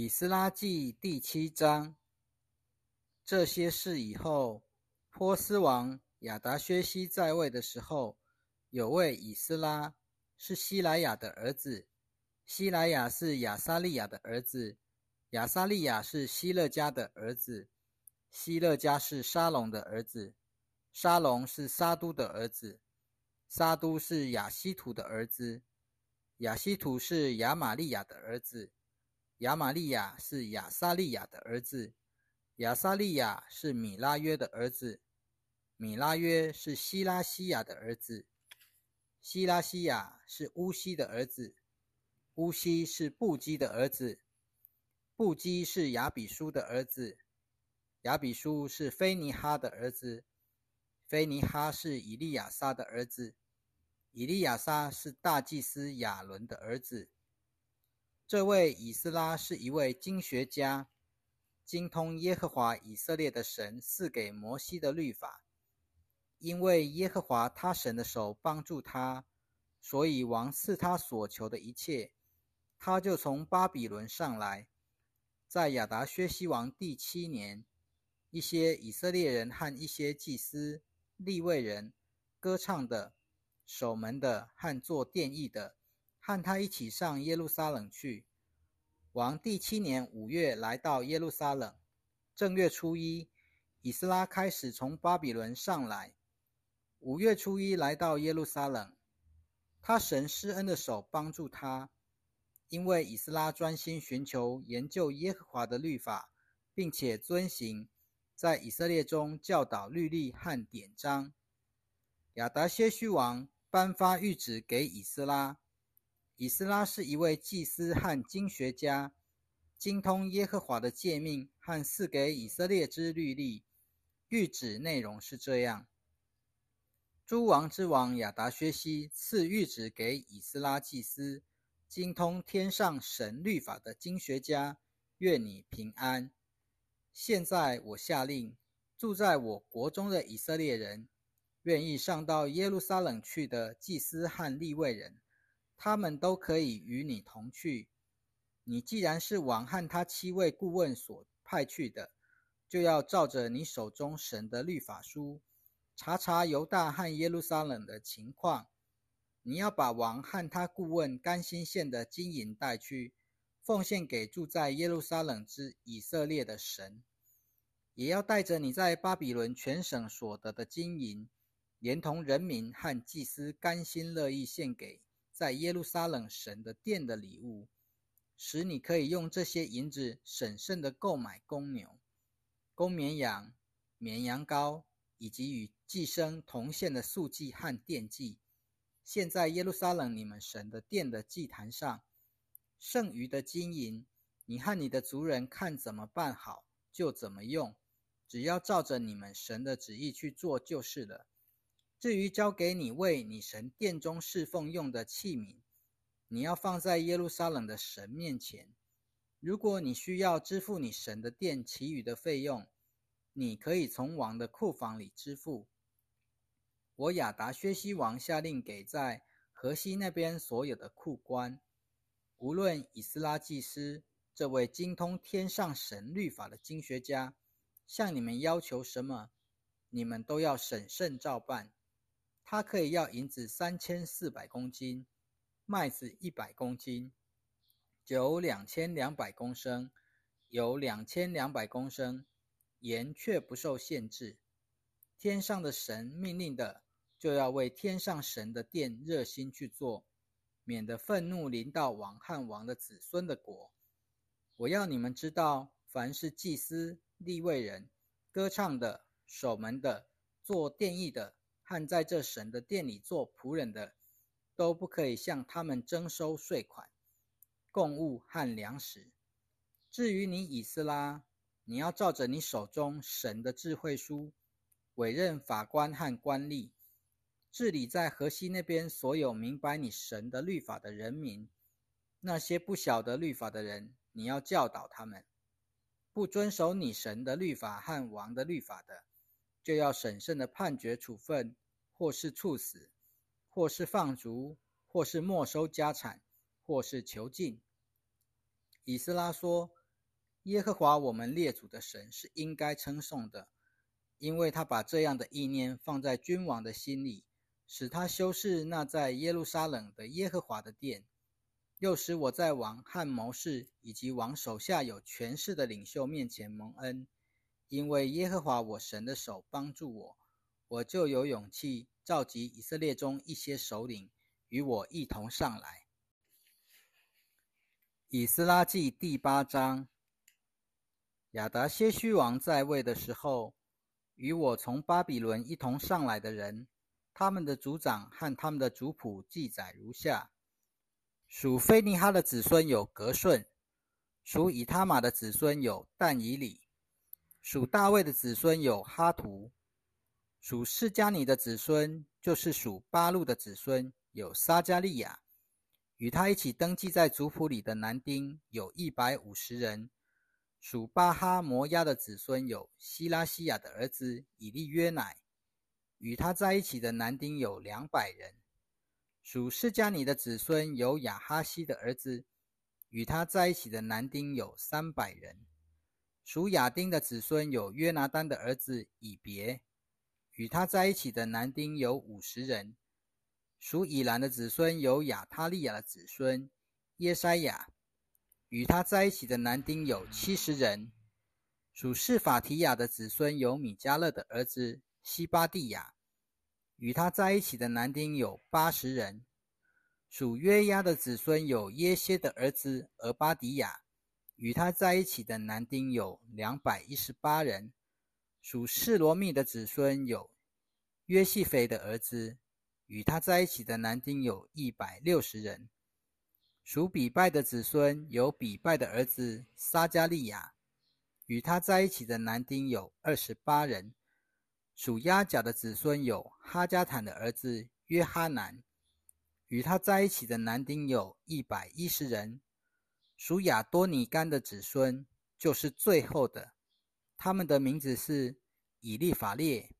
以斯拉记第七章。这些事以后，波斯王亚达薛西在位的时候，有位以斯拉，是希莱亚的儿子。希莱亚是亚撒利亚的儿子，亚撒利亚是希勒家的儿子，希勒家是沙龙的儿子，沙龙是沙都的儿子，沙都是亚希图的儿子，亚希图是亚玛利亚的儿子。亚玛利亚是亚撒利亚的儿子，亚撒利亚是米拉约的儿子，米拉约是希拉西亚的儿子，希拉西亚是乌西的儿子，乌西是布基的儿子，布基是亚比书的儿子，亚比书是菲尼哈的儿子，菲尼哈是以利亚撒的儿子，以利亚撒是大祭司亚伦的儿子。这位以斯拉是一位经学家，精通耶和华以色列的神赐给摩西的律法。因为耶和华他神的手帮助他，所以王赐他所求的一切。他就从巴比伦上来，在亚达薛西王第七年，一些以色列人和一些祭司、立位人、歌唱的、守门的和做殿役的。和他一起上耶路撒冷去。王第七年五月来到耶路撒冷，正月初一，以斯拉开始从巴比伦上来。五月初一来到耶路撒冷，他神施恩的手帮助他，因为以斯拉专心寻求研究耶和华的律法，并且遵行，在以色列中教导律例和典章。亚达薛须王颁发谕旨给以斯拉。以斯拉是一位祭司和经学家，精通耶和华的诫命和赐给以色列之律例。谕旨内容是这样：诸王之王亚达薛西赐谕旨给以斯拉祭司，精通天上神律法的经学家，愿你平安。现在我下令，住在我国中的以色列人，愿意上到耶路撒冷去的祭司和立位人。他们都可以与你同去。你既然是王和他七位顾问所派去的，就要照着你手中神的律法书，查查犹大和耶路撒冷的情况。你要把王和他顾问甘心献的金银带去，奉献给住在耶路撒冷之以色列的神。也要带着你在巴比伦全省所得的金银，连同人民和祭司甘心乐意献给。在耶路撒冷神的殿的礼物，使你可以用这些银子审慎的购买公牛、公绵羊、绵羊羔，以及与寄生同献的素祭和奠祭。现在耶路撒冷你们神的殿的祭坛上，剩余的金银，你和你的族人看怎么办好，就怎么用，只要照着你们神的旨意去做就是了。至于交给你为你神殿中侍奉用的器皿，你要放在耶路撒冷的神面前。如果你需要支付你神的殿其余的费用，你可以从王的库房里支付。我亚达薛西王下令给在河西那边所有的库官，无论以斯拉祭司这位精通天上神律法的经学家向你们要求什么，你们都要审慎照办。他可以要银子三千四百公斤，麦子一百公斤，酒两千两百公升，有两千两百公升，盐却不受限制。天上的神命令的，就要为天上神的殿热心去做，免得愤怒临到王汉王的子孙的国。我要你们知道，凡是祭司、立位人、歌唱的、守门的、做殿役的。和在这神的店里做仆人的，都不可以向他们征收税款、贡物和粮食。至于你以斯拉，你要照着你手中神的智慧书，委任法官和官吏，治理在河西那边所有明白你神的律法的人民。那些不晓得律法的人，你要教导他们；不遵守你神的律法和王的律法的。就要审慎的判决处分，或是处死，或是放逐，或是没收家产，或是囚禁。以斯拉说：“耶和华我们列祖的神是应该称颂的，因为他把这样的意念放在君王的心里，使他修饰那在耶路撒冷的耶和华的殿，又使我在王和谋士以及王手下有权势的领袖面前蒙恩。因为耶和华我神的手帮助我，我就有勇气召集以色列中一些首领与我一同上来。以斯拉记第八章。亚达谢须王在位的时候，与我从巴比伦一同上来的人，他们的族长和他们的族谱记载如下：属菲尼哈的子孙有格顺，属以他玛的子孙有但以里。属大卫的子孙有哈图，属释迦尼的子孙就是属巴路的子孙有撒加利亚，与他一起登记在族谱里的男丁有一百五十人。属巴哈摩亚的子孙有希拉西亚的儿子以利约乃，与他在一起的男丁有两百人。属释迦尼的子孙有亚哈西的儿子，与他在一起的男丁有三百人。属亚丁的子孙有约拿丹的儿子以别，与他在一起的男丁有五十人。属以兰的子孙有亚他利亚的子孙耶塞亚，与他在一起的男丁有七十人。属示法提亚的子孙有米迦勒的儿子西巴蒂亚，与他在一起的男丁有八十人。属约押的子孙有耶歇的儿子俄巴迪亚。与他在一起的男丁有两百一十八人，属示罗密的子孙有约细斐的儿子，与他在一起的男丁有一百六十人。属比拜的子孙有比拜的儿子撒加利亚，与他在一起的男丁有二十八人。属亚甲的子孙有哈加坦的儿子约哈南，与他在一起的男丁有一百一十人。属亚多尼干的子孙就是最后的，他们的名字是以利法列、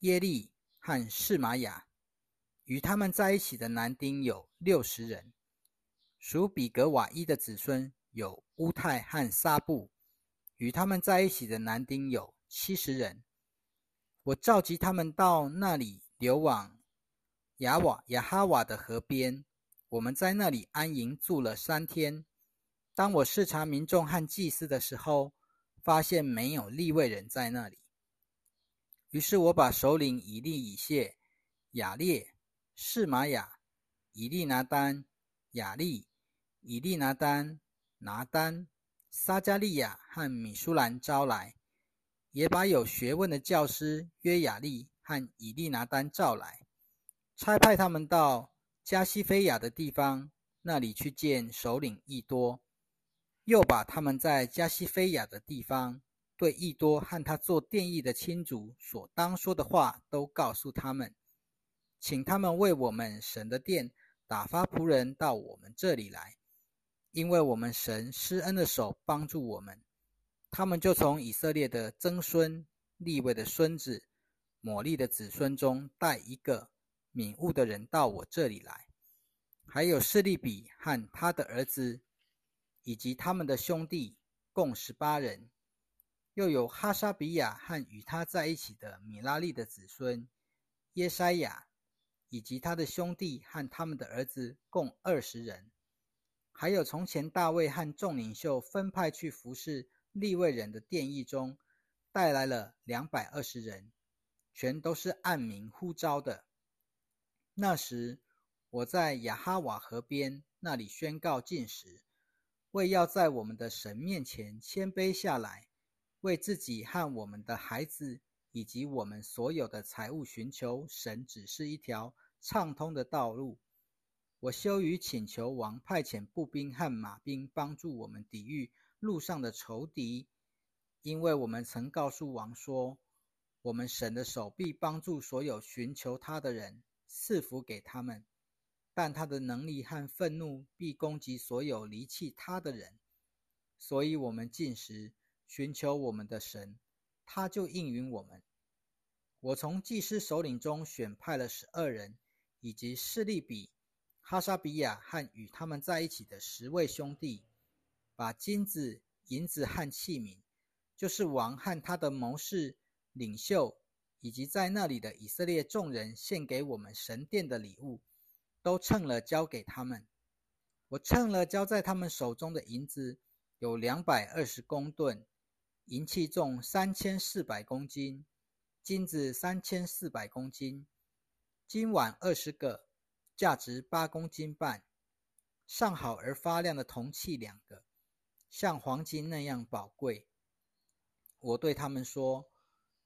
耶利和示玛雅。与他们在一起的男丁有六十人。属比格瓦伊的子孙有乌泰和撒布，与他们在一起的男丁有七十人。我召集他们到那里流往雅瓦雅哈瓦的河边，我们在那里安营住了三天。当我视察民众和祭司的时候，发现没有立位人在那里。于是我把首领以利以谢、雅列、士玛雅、以利拿丹、雅利、以利拿丹、拿丹、撒加利亚和米舒兰招来，也把有学问的教师约雅利和以利拿丹召来，差派他们到加西菲亚的地方，那里去见首领益多。又把他们在加西菲亚的地方对益多和他做殿役的亲族所当说的话都告诉他们，请他们为我们神的殿打发仆人到我们这里来，因为我们神施恩的手帮助我们。他们就从以色列的曾孙、利位的孙子、摩利的子孙中带一个敏悟的人到我这里来，还有示利比和他的儿子。以及他们的兄弟共十八人，又有哈沙比亚和与他在一起的米拉利的子孙耶筛亚，以及他的兄弟和他们的儿子共二十人，还有从前大卫和众领袖分派去服侍利未人的殿役中带来了两百二十人，全都是按名呼召的。那时我在雅哈瓦河边那里宣告禁食。为要在我们的神面前谦卑下来，为自己和我们的孩子以及我们所有的财物寻求神，只是一条畅通的道路。我羞于请求王派遣步兵和马兵帮助我们抵御路上的仇敌，因为我们曾告诉王说，我们神的手臂帮助所有寻求他的人，赐福给他们。但他的能力和愤怒必攻击所有离弃他的人，所以我们进食，寻求我们的神，他就应允我们。我从祭司首领中选派了十二人，以及示利比、哈沙比亚和与他们在一起的十位兄弟，把金子、银子和器皿，就是王和他的谋士、领袖，以及在那里的以色列众人献给我们神殿的礼物，都称了交给他们。我称了交在他们手中的银子有两百二十公吨，银器重三千四百公斤，金子三千四百公斤，金碗二十个，价值八公斤半。上好而发亮的铜器两个，像黄金那样宝贵。我对他们说：“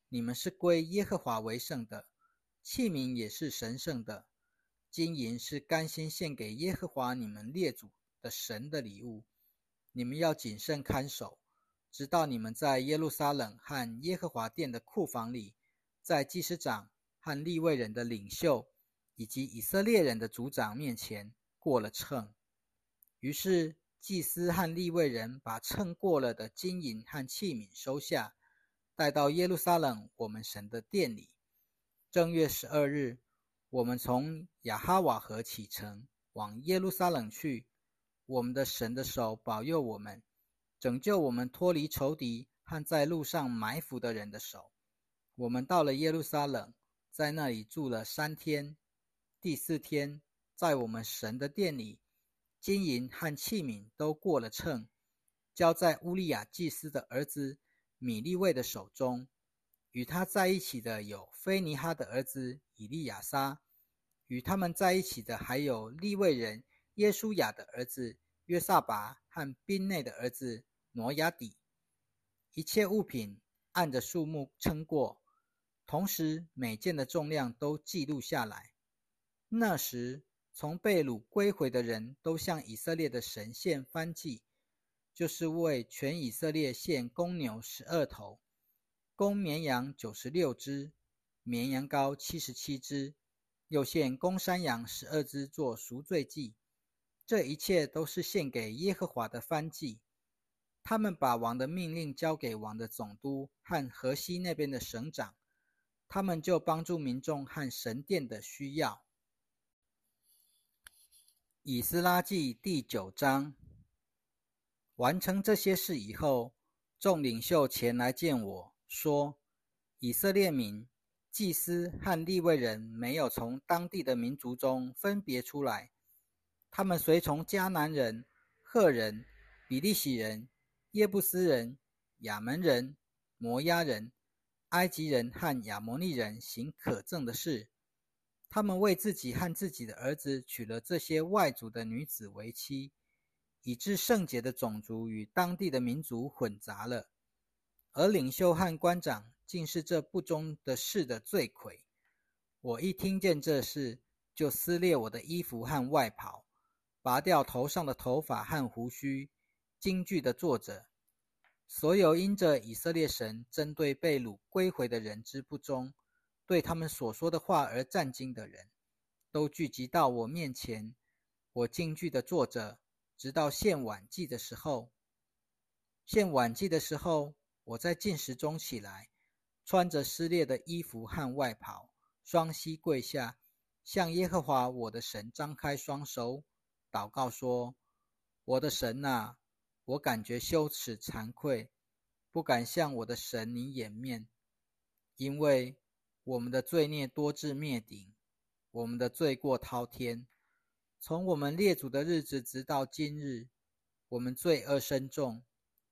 你们是归耶和华为圣的，器皿也是神圣的。金银是甘心献给耶和华你们列祖的神的礼物。你们要谨慎看守，直到你们在耶路撒冷和耶和华殿的库房里，在祭司长和立位人的领袖以及以色列人的族长面前过了秤。”于是，祭司和利未人把称过了的金银和器皿收下，带到耶路撒冷我们神的殿里。正月十二日，我们从亚哈瓦河启程，往耶路撒冷去。我们的神的手保佑我们，拯救我们脱离仇敌和在路上埋伏的人的手。我们到了耶路撒冷，在那里住了三天。第四天，在我们神的殿里。金银和器皿都过了秤，交在乌利亚祭司的儿子米利卫的手中。与他在一起的有菲尼哈的儿子以利亚撒，与他们在一起的还有利未人耶稣雅的儿子约萨拔和宾内的儿子挪亚底。一切物品按着数目称过，同时每件的重量都记录下来。那时。从被掳归回的人都向以色列的神献燔祭，就是为全以色列献公牛十二头，公绵羊九十六只，绵羊羔七十七只，又献公山羊十二只做赎罪祭。这一切都是献给耶和华的燔祭。他们把王的命令交给王的总督和河西那边的省长，他们就帮助民众和神殿的需要。以斯拉记第九章。完成这些事以后，众领袖前来见我说：“以色列民、祭司和利未人没有从当地的民族中分别出来，他们随从迦南人、赫人、比利洗人、耶布斯人、亚门人、摩押人、埃及人和亚摩利人行可憎的事。”他们为自己和自己的儿子娶了这些外族的女子为妻，以致圣洁的种族与当地的民族混杂了。而领袖和官长竟是这不忠的事的罪魁。我一听见这事，就撕裂我的衣服和外袍，拔掉头上的头发和胡须，惊惧的坐着。所有因着以色列神针对被掳归回的人之不忠。对他们所说的话而战惊的人，都聚集到我面前。我惊惧的坐着，直到献晚祭的时候。献晚祭的时候，我在进食中起来，穿着撕裂的衣服和外袍，双膝跪下，向耶和华我的神张开双手，祷告说：“我的神啊，我感觉羞耻惭愧，不敢向我的神你掩面，因为。”我们的罪孽多至灭顶，我们的罪过滔天。从我们列祖的日子直到今日，我们罪恶深重。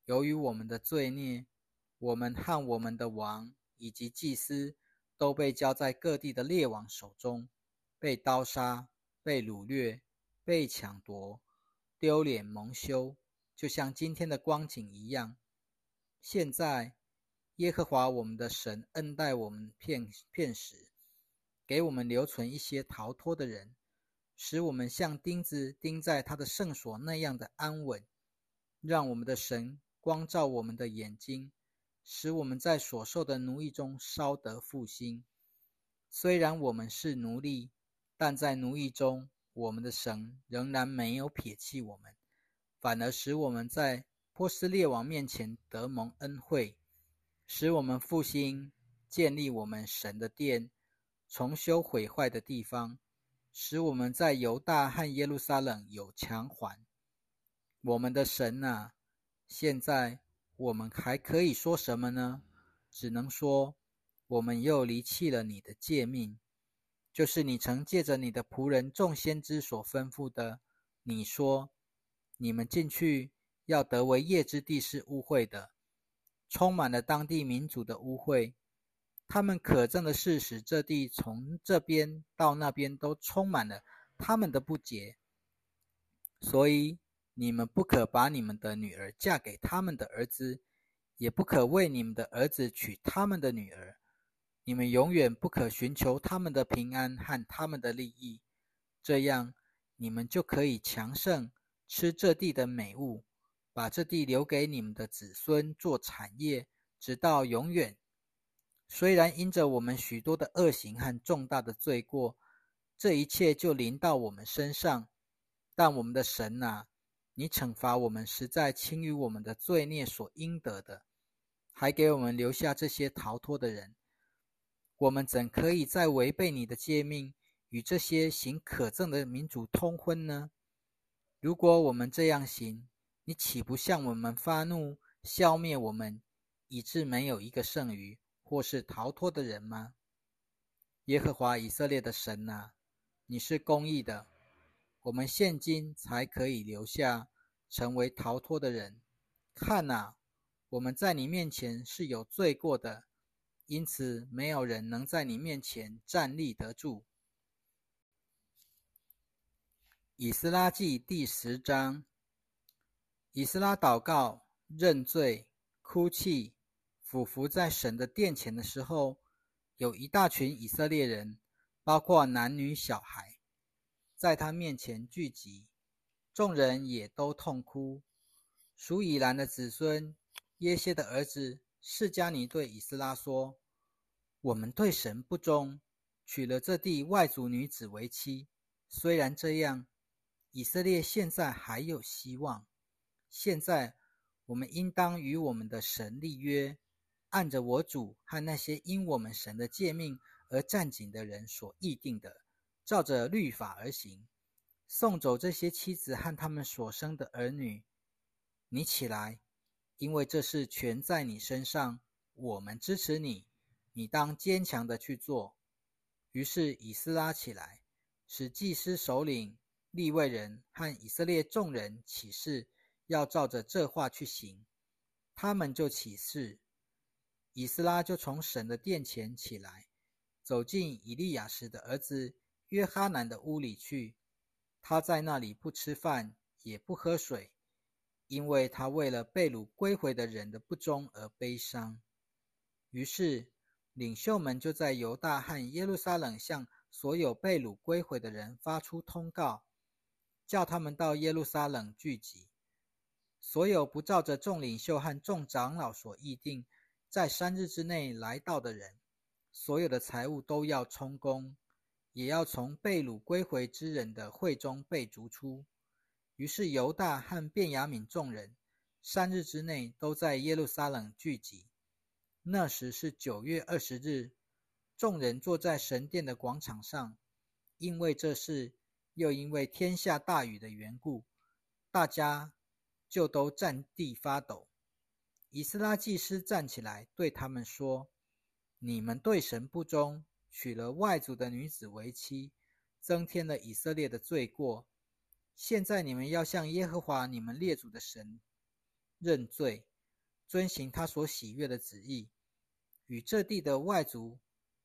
由于我们的罪孽，我们和我们的王以及祭司都被交在各地的列王手中，被刀杀、被掳掠、被抢夺，丢脸蒙羞，就像今天的光景一样。现在。耶和华我们的神恩待我们片片时，给我们留存一些逃脱的人，使我们像钉子钉在他的圣所那样的安稳。让我们的神光照我们的眼睛，使我们在所受的奴役中稍得复兴。虽然我们是奴隶，但在奴役中，我们的神仍然没有撇弃我们，反而使我们在波斯列王面前得蒙恩惠。使我们复兴建立我们神的殿，重修毁坏的地方，使我们在犹大和耶路撒冷有强缓。我们的神啊，现在我们还可以说什么呢？只能说，我们又离弃了你的诫命，就是你曾借着你的仆人众先知所吩咐的。你说，你们进去要得为业之地是污秽的，充满了当地民族的污秽。他们可憎的事使这地从这边到那边都充满了他们的不洁，所以。你们不可把你们的女儿嫁给他们的儿子，也不可为你们的儿子娶他们的女儿。你们永远不可寻求他们的平安和他们的利益，这样你们就可以强盛，吃这地的美物，把这地留给你们的子孙做产业，直到永远。虽然因着我们许多的恶行和重大的罪过，这一切就临到我们身上，但我们的神呐！你惩罚我们，实在轻于我们的罪孽所应得的，还给我们留下这些逃脱的人。我们怎可以再违背你的诫命，与这些行可憎的民族通婚呢？如果我们这样行，你岂不向我们发怒，消灭我们，以致没有一个剩余或是逃脱的人吗？耶和华以色列的神啊，你是公义的。我们现今才可以留下，成为逃脱的人。看呐，我们在你面前是有罪过的，因此没有人能在你面前站立得住。以斯拉记第十章，以斯拉祷告、认罪、哭泣、俯伏在神的殿前的时候，有一大群以色列人，包括男女小孩。在他面前聚集，众人也都痛哭。属以兰的子孙耶歇的儿子释迦尼对以斯拉说：“我们对神不忠，娶了这地外族女子为妻。虽然这样，以色列现在还有希望。现在我们应当与我们的神立约，按着我主和那些因我们神的诫命而站紧的人所议定的。”照着律法而行，送走这些妻子和他们所生的儿女。你起来，因为这事全在你身上。我们支持你，你当坚强的去做。于是以斯拉起来，使祭司首领、立位人和以色列众人起誓，要照着这话去行。他们就起誓。以斯拉就从神的殿前起来，走进以利亚时的儿子。约哈南的屋里去，他在那里不吃饭，也不喝水，因为他为了被掳归回的人的不忠而悲伤。于是，领袖们就在犹大和耶路撒冷向所有被掳归回的人发出通告，叫他们到耶路撒冷聚集。所有不照着众领袖和众长老所议定，在三日之内来到的人，所有的财物都要充公。也要从被掳归回之人的会中被逐出。于是犹大和便雅悯众人三日之内都在耶路撒冷聚集。那时是九月二十日，众人坐在神殿的广场上，因为这事，又因为天下大雨的缘故，大家就都站地发抖。以斯拉祭司站起来对他们说：“你们对神不忠。”娶了外族的女子为妻，增添了以色列的罪过。现在你们要向耶和华你们列祖的神认罪，遵行他所喜悦的旨意，与这地的外族、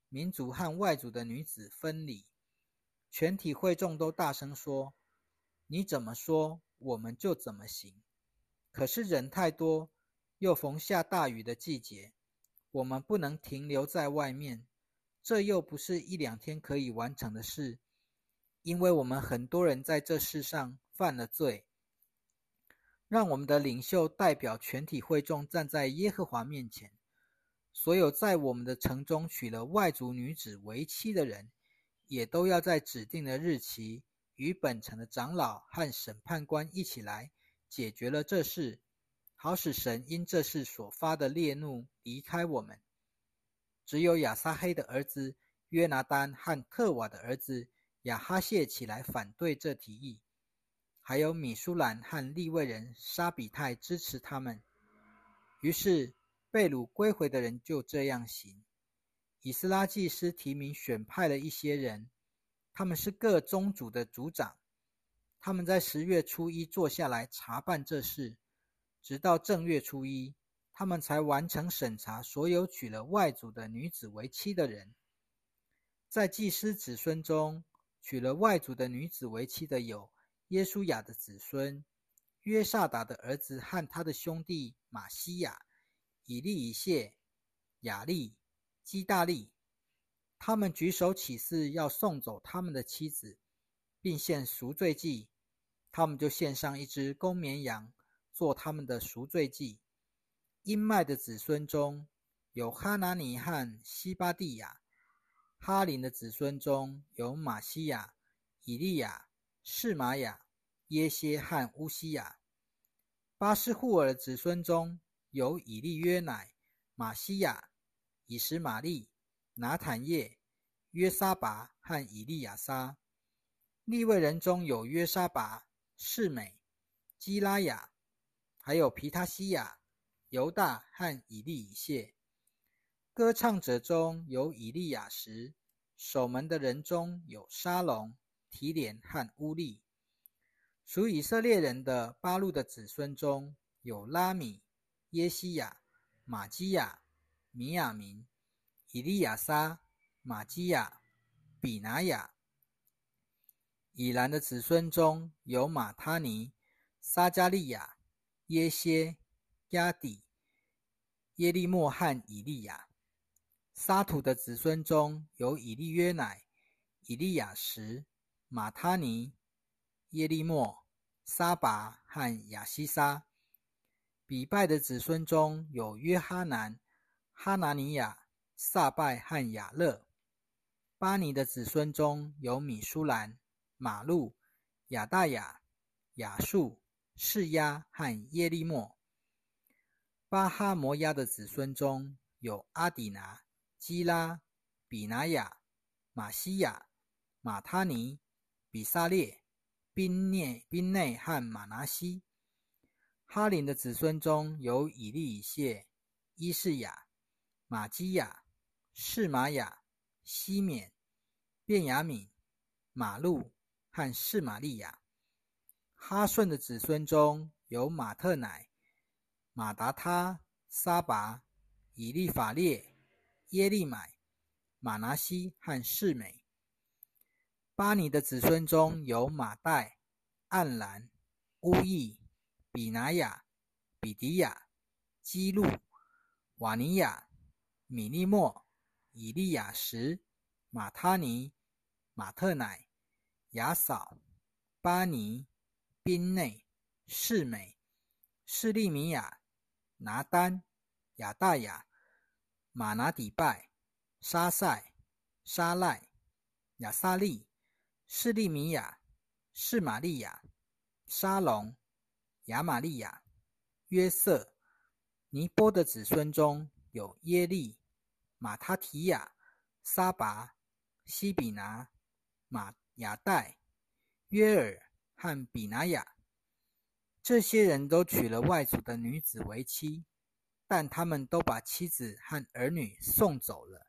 民族和外族的女子分离。全体会众都大声说：“你怎么说，我们就怎么行。”可是人太多，又逢下大雨的季节，我们不能停留在外面。这又不是一两天可以完成的事，因为我们很多人在这世上犯了罪。让我们的领袖代表全体会众站在耶和华面前。所有在我们的城中娶了外族女子为妻的人，也都要在指定的日期与本城的长老和审判官一起来解决了这事，好使神因这事所发的烈怒离开我们。只有亚撒黑的儿子约拿丹和特瓦的儿子亚哈谢起来反对这提议。还有米舒兰和利未人沙比泰支持他们。于是被掳归回的人就这样行。以斯拉祭司提名选派了一些人，他们是各宗族的族长。他们在十月初一坐下来查办这事，直到正月初一，他们才完成审查所有娶了外族的女子为妻的人。在祭司子孙中，娶了外族的女子为妻的有耶稣雅的子孙约萨达的儿子和他的兄弟马西亚、以利以谢、雅利、基大利。他们举手起誓要送走他们的妻子，并献赎罪祭。他们就献上一只公绵羊，做他们的赎罪祭。因麦的子孙中有哈拿尼和西巴蒂亚；哈林的子孙中有马西亚、以利亚、士玛雅、耶歇和乌西亚；巴斯户尔的子孙中有以利约乃、马西亚、以实玛利、拿坦叶、约沙拔和以利亚撒；利未人中有约沙拔。世美、基拉雅，还有皮他西亚、犹大和以利以谢。歌唱者中有以利亚什，守门的人中有沙龙、提连和乌利。属以色列人的八路的子孙中有拉米、耶西亚、玛基亚、米亚明、以利亚撒、玛基亚、比拿雅。以兰的子孙中有马他尼、撒加利亚、耶歇、亚底、耶利莫和以利亚；沙土的子孙中有以利约乃、以利亚什、马他尼、耶利莫、沙拔和亚西沙；比拜的子孙中有约哈南、哈拿尼亚、撒拜和雅勒；巴尼的子孙中有米舒兰。马路、亚大雅、亚述、士亚和耶利莫。巴哈摩亚的子孙中有阿底拿、基拉、比拿雅、马西亚、马他尼、比萨列、宾涅、宾内和马拿西。哈林的子孙中有以利以谢、伊士雅、马基亚、士玛雅、西缅、便雅敏、马路。和士玛利亚，哈顺的子孙中有马特乃、马达他、沙拔、以利法列、耶利买、马拿西和士美。巴尼的子孙中有马代、暗兰、乌义、比拿雅、比迪亚、基路、瓦尼亚、米利莫、以利亚什、马他尼、马特乃。雅扫、巴尼、宾内、士美、士利米亚、拿丹、亚大雅、马拿底拜、沙塞、沙赖、亚萨利、士利米亚、士玛利亚、沙龙、亚玛利亚、约瑟、尼波的子孙中有耶利、马他提亚、沙拔、西比拿、马。雅代、约尔和比拿雅，这些人都娶了外族的女子为妻，但他们都把妻子和儿女送走了。